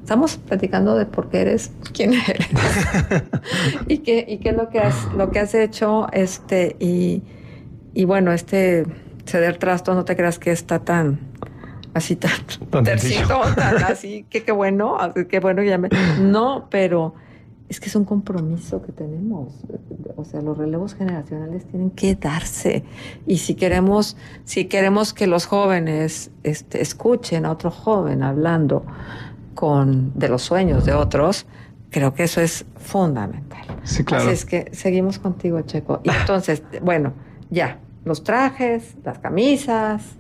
S2: Estamos platicando de por qué eres quién eres y qué y qué es lo que has lo que has hecho este y, y bueno este ceder trasto no te creas que está tan así tan, tan tercito, tan así que qué bueno qué bueno ya me, no pero es que es un compromiso que tenemos. O sea, los relevos generacionales tienen que darse. Y si queremos, si queremos que los jóvenes este, escuchen a otro joven hablando con, de los sueños de otros, creo que eso es fundamental.
S3: Sí, claro.
S2: Así es que seguimos contigo, Checo. Y entonces, bueno, ya, los trajes, las camisas,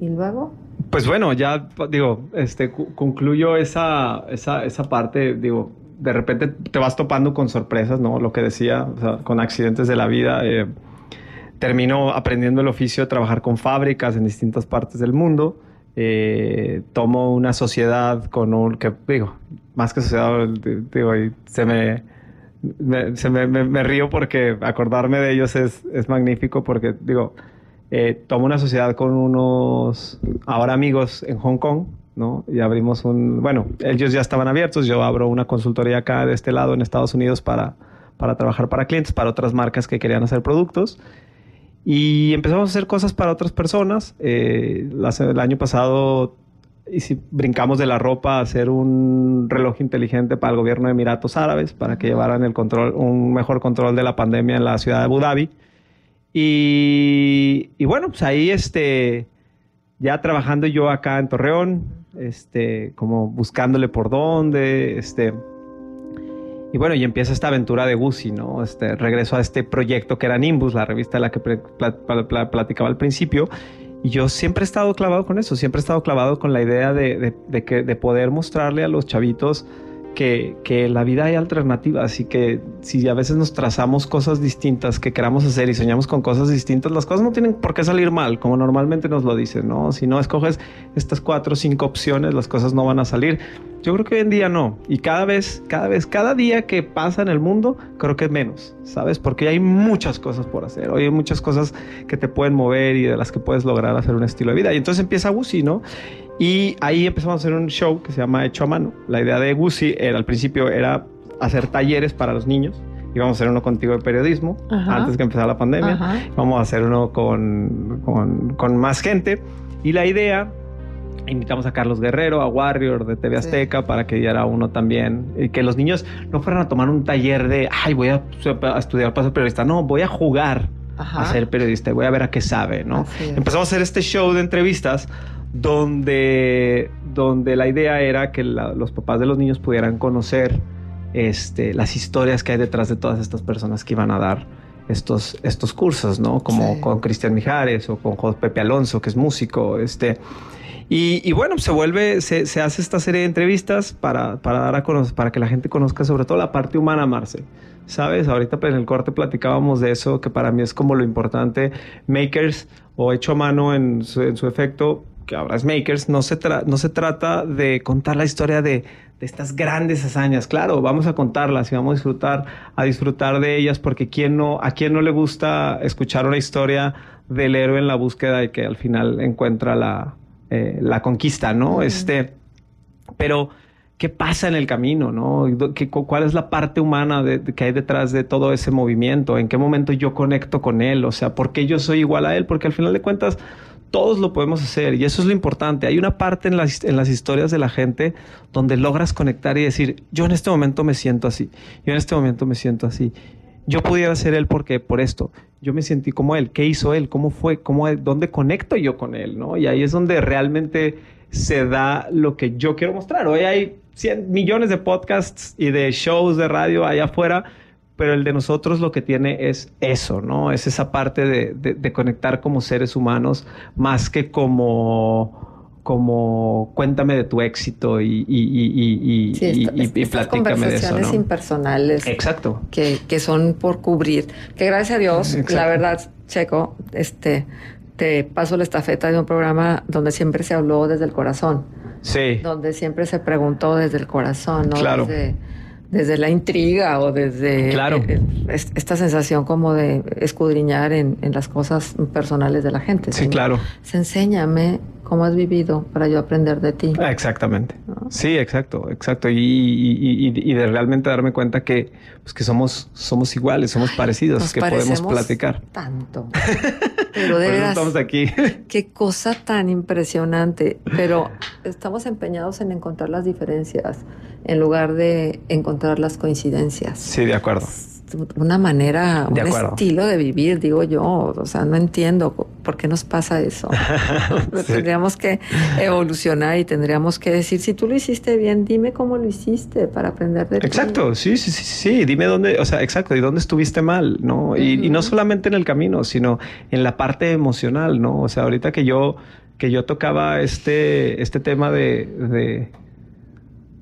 S2: y luego.
S3: Pues bueno, ya digo, este concluyo esa, esa, esa parte, digo, de repente te vas topando con sorpresas, ¿no? Lo que decía, con accidentes de la vida. Eh, termino aprendiendo el oficio de trabajar con fábricas en distintas partes del mundo. Eh, tomo una sociedad con un, que digo, más que sociedad, digo, y se me, se me, me, río porque acordarme de ellos es, es magnífico porque, digo, eh, tomo una sociedad con unos ahora amigos en Hong Kong ¿no? Y abrimos un, bueno, ellos ya estaban abiertos, yo abro una consultoría acá de este lado en Estados Unidos para, para trabajar para clientes, para otras marcas que querían hacer productos. Y empezamos a hacer cosas para otras personas. Eh, el año pasado y si brincamos de la ropa a hacer un reloj inteligente para el gobierno de Emiratos Árabes, para que llevaran el control, un mejor control de la pandemia en la ciudad de Abu Dhabi. Y, y bueno, pues ahí este, ya trabajando yo acá en Torreón, este, como buscándole por dónde, este, y bueno, y empieza esta aventura de Guzzi, ¿no? Este, regreso a este proyecto que era Nimbus, la revista de la que platicaba al principio, y yo siempre he estado clavado con eso, siempre he estado clavado con la idea de, de poder mostrarle a los chavitos que, la vida hay alternativas y que si a veces nos trazamos cosas distintas que queramos hacer y soñamos con cosas distintas, las cosas no tienen por qué salir mal, como normalmente nos lo dicen, ¿no? Si no escoges estas cuatro o cinco opciones, las cosas no van a salir. Yo creo que hoy en día no. Y cada vez, cada vez, cada día que pasa en el mundo, creo que es menos, ¿sabes? Porque hay muchas cosas por hacer. Hoy hay muchas cosas que te pueden mover y de las que puedes lograr hacer un estilo de vida. Y entonces empieza Wusi, ¿no? Y ahí empezamos a hacer un show que se llama Hecho a Mano. La idea de Wusi era, al principio era hacer talleres para los niños. Íbamos a hacer uno contigo de periodismo antes que empezara la pandemia. Vamos a hacer uno con, con, con más gente. Y la idea invitamos a Carlos Guerrero, a Warrior de TV Azteca para que diera uno también. Y que los niños no fueran a tomar un taller de, ay, voy a, estudiar para ser periodista. No, voy a jugar a ser periodista y voy a ver a qué sabe, ¿no? Empezamos a hacer este show de entrevistas donde, donde la idea era que los papás de los niños pudieran conocer este, las historias que hay detrás de todas estas personas que iban a dar estos, estos cursos, ¿no? Como con Cristian Mijares o con Pepe Alonso, que es músico, este... Y, bueno, se vuelve, se, hace esta serie de entrevistas para, para dar a conocer, para que la gente conozca sobre todo la parte humana, Marce. ¿Sabes? Ahorita pues, en el corte platicábamos de eso, que para mí es como lo importante. Makers o hecho a mano en su, efecto, que ahora es Makers, no se, no se trata de contar la historia de, de, estas grandes hazañas. Claro, vamos a contarlas y vamos a disfrutar, a disfrutar de ellas, porque ¿quién no, a quién no le gusta escuchar una historia del héroe en la búsqueda y que al final encuentra la, eh, la conquista, ¿no? Este, pero, ¿qué pasa en el camino, no? ¿Qué, ¿Cuál es la parte humana que hay detrás de todo ese movimiento? ¿En qué momento yo conecto con él? O sea, ¿por qué yo soy igual a él? Porque al final de cuentas, todos lo podemos hacer y eso es lo importante. Hay una parte en las, historias de la gente donde logras conectar y decir, yo en este momento me siento así, yo en este momento me siento así. Yo pudiera ser él porque por esto, yo me sentí como él, qué hizo él, cómo fue, cómo, dónde conecto yo con él, ¿no? Y ahí es donde realmente se da lo que yo quiero mostrar. Hoy hay 100 millones de podcasts y de shows de radio allá afuera, pero el de nosotros lo que tiene es eso, ¿no? Es esa parte de, de conectar como seres humanos más que como como cuéntame de tu éxito y, y, y,
S2: sí, y, platícame de eso. ¿no? impersonales.
S3: Exacto.
S2: Que, que, son por cubrir. Que gracias a Dios, la verdad, Checo, este, te paso la estafeta de un programa donde siempre se habló desde el corazón.
S3: Sí.
S2: Donde siempre se preguntó desde el corazón, ¿no?
S3: Claro.
S2: Desde, desde la intriga o desde
S3: claro.
S2: esta sensación como de escudriñar en, en, las cosas personales de la gente.
S3: Sí, claro.
S2: Se enséñame cómo has vivido para yo aprender de ti.
S3: Ah, exactamente. Sí, exacto, exacto. Y, de realmente darme cuenta que, pues, que somos, somos iguales, somos parecidos, que podemos platicar.
S2: Tanto. Pero de verdad.
S3: Estamos aquí.
S2: Qué cosa tan impresionante. Pero estamos empeñados en encontrar las diferencias en lugar de encontrar las coincidencias.
S3: Sí, de acuerdo
S2: una manera, un estilo de vivir, digo yo. O sea, no entiendo por qué nos pasa eso. Tendríamos que evolucionar y tendríamos que decir, si tú lo hiciste bien, dime cómo lo hiciste para aprender de
S3: Exacto, sí, sí, sí, sí. Dime dónde, o sea, exacto, y dónde estuviste mal, ¿no? y, no solamente en el camino, sino en la parte emocional, ¿no? O sea, ahorita que yo, que yo tocaba este, este tema de, de,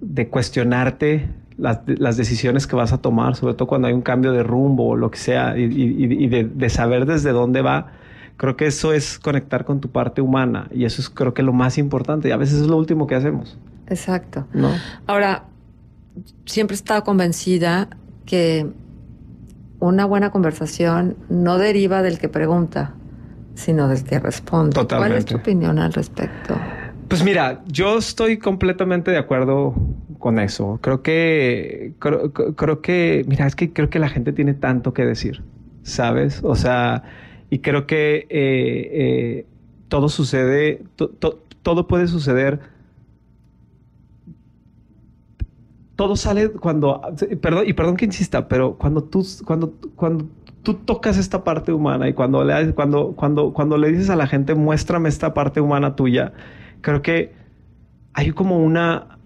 S3: de cuestionarte las, decisiones que vas a tomar, sobre todo cuando hay un cambio de rumbo o lo que sea, y, de, saber desde dónde va. Creo que eso es conectar con tu parte humana y eso es creo que lo más importante y a veces es lo último que hacemos.
S2: Exacto. ¿No? Ahora, siempre he estado convencida que una buena conversación no deriva del que pregunta, sino del que responde.
S3: Totalmente.
S2: ¿Cuál es tu opinión al respecto?
S3: Pues mira, yo estoy completamente de acuerdo con eso. Creo que, creo, creo que, mira, es que creo que la gente tiene tanto que decir, ¿sabes? O sea, y creo que eh, eh, todo sucede, to, todo puede suceder. Todo sale cuando, perdón, y perdón que insista, pero cuando tú, cuando, cuando tú tocas esta parte humana y cuando le, cuando, cuando, cuando le dices a la gente, muéstrame esta parte humana tuya, creo que hay como una,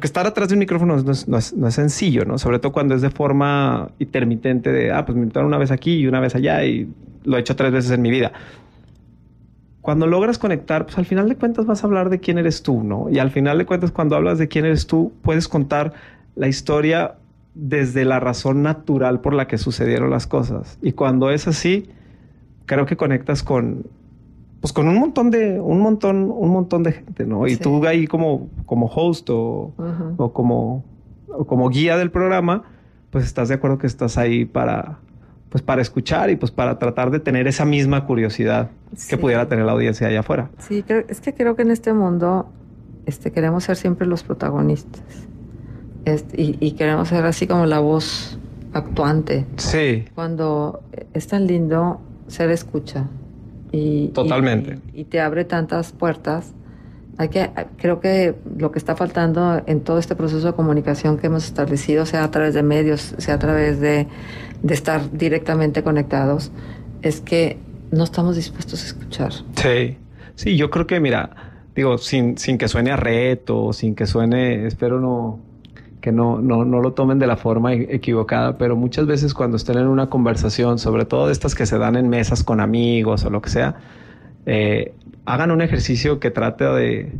S3: porque estar atrás de un micrófono no es, no es, no es sencillo, ¿no? Sobre todo cuando es de forma intermitente de, ah, pues me invitaron una vez aquí y una vez allá y lo he hecho tres veces en mi vida cuando logras conectar, pues al final de cuentas vas a hablar de quién eres tú, ¿no? Y al final de cuentas, cuando hablas de quién eres tú, puedes contar la historia desde la razón natural por la que sucedieron las cosas. Y cuando es así, creo que conectas con, pues con un montón de, un montón, un montón de gente, ¿no? Y tú ahí como, como host o, o como, o como guía del programa, pues estás de acuerdo que estás ahí para, pues para escuchar y pues para tratar de tener esa misma curiosidad que pudiera tener la audiencia allá afuera.
S2: Sí, es que creo que en este mundo este, queremos ser siempre los protagonistas este, y, queremos ser así como la voz actuante.
S3: Sí.
S2: Cuando es tan lindo ser escucha y,
S3: Totalmente.
S2: y, te abre tantas puertas. Hay que, creo que lo que está faltando en todo este proceso de comunicación que hemos establecido, sea a través de medios, sea a través de de estar directamente conectados, es que no estamos dispuestos a escuchar.
S3: Sí, sí, yo creo que, mira, digo, sin, sin que suene a reto, sin que suene, espero no, que no, no, no lo tomen de la forma e-, equivocada, pero muchas veces cuando estén en una conversación, sobre todo de estas que se dan en mesas con amigos o lo que sea, eh, hagan un ejercicio que trate de,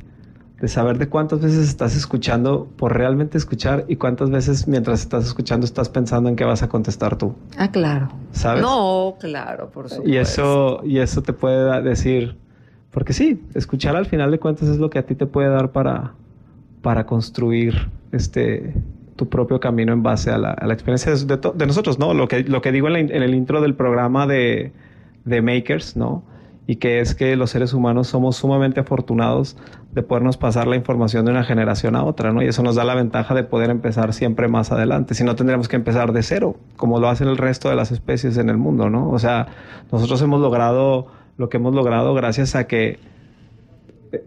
S3: de saber de cuántas veces estás escuchando por realmente escuchar y cuántas veces mientras estás escuchando estás pensando en qué vas a contestar tú.
S2: Ah, claro.
S3: ¿Sabes?
S2: No, claro, por supuesto.
S3: Y eso, y eso te puede decir, porque sí, escuchar al final de cuentas es lo que a ti te puede dar para, para construir este tu propio camino en base a la, experiencia de, de, nosotros, ¿no? Lo que, lo que digo en, en el intro del programa de, de Makers, ¿no? y que es que los seres humanos somos sumamente afortunados de podernos pasar la información de una generación a otra, ¿no? Y eso nos da la ventaja de poder empezar siempre más adelante. Si no, tendríamos que empezar de cero, como lo hacen el resto de las especies en el mundo, ¿no? O sea, nosotros hemos logrado lo que hemos logrado gracias a que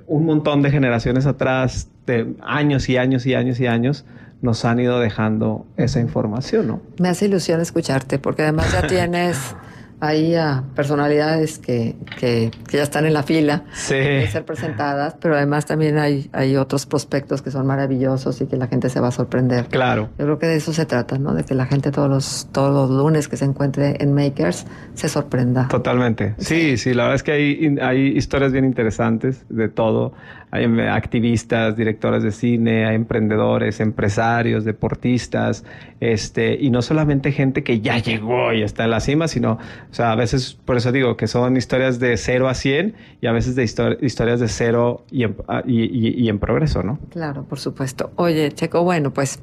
S3: un montón de generaciones atrás, de años y años y años y años, nos han ido dejando esa información, ¿no?
S2: Me hace ilusión escucharte, porque además ya tienes hay a personalidades que, que, ya están en la fila de ser presentadas, pero además también hay, hay otros prospectos que son maravillosos y que la gente se va a sorprender.
S3: Claro.
S2: Yo creo que de eso se trata, ¿no? De que la gente todos los, todos los lunes que se encuentre en Makers se sorprenda.
S3: Totalmente. Sí, sí, la verdad es que hay, hay historias bien interesantes de todo hay activistas, directores de cine, hay emprendedores, empresarios, deportistas, este, y no solamente gente que ya llegó y está en la cima, sino, o sea, a veces, por eso digo que son historias de cero a 100 y a veces de historias de cero y en, ah, y, en progreso, ¿no?
S2: Claro, por supuesto. Oye, Checo, bueno, pues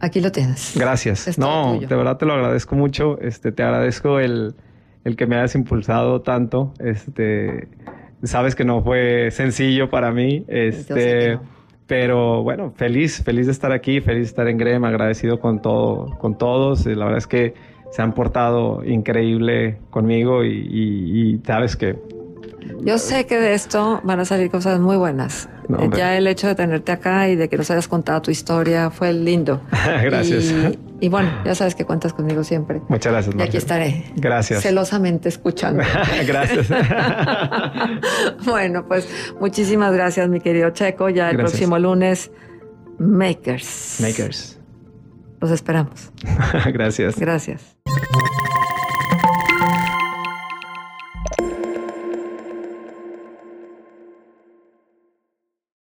S2: aquí lo tienes.
S3: Gracias. no, de verdad te lo agradezco mucho. Este, te agradezco el, el que me hayas impulsado tanto. Este, Sabes que no fue sencillo para mí. Este, pero bueno, feliz, feliz de estar aquí, feliz de estar en Grem, agradecido con todo, con todos. La verdad es que se han portado increíble conmigo y sabes que
S2: yo sé que de esto van a salir cosas muy buenas. Ya el hecho de tenerte acá y de que nos hayas contado tu historia fue lindo.
S3: gracias.
S2: Y, bueno, ya sabes que cuentas conmigo siempre.
S3: Muchas gracias.
S2: Y aquí estaré.
S3: Gracias.
S2: Celosamente escuchando.
S3: gracias.
S2: bueno, pues muchísimas gracias, mi querido Checo. Ya el próximo lunes, Makers.
S3: Makers.
S2: Los esperamos.
S3: gracias.
S2: Gracias.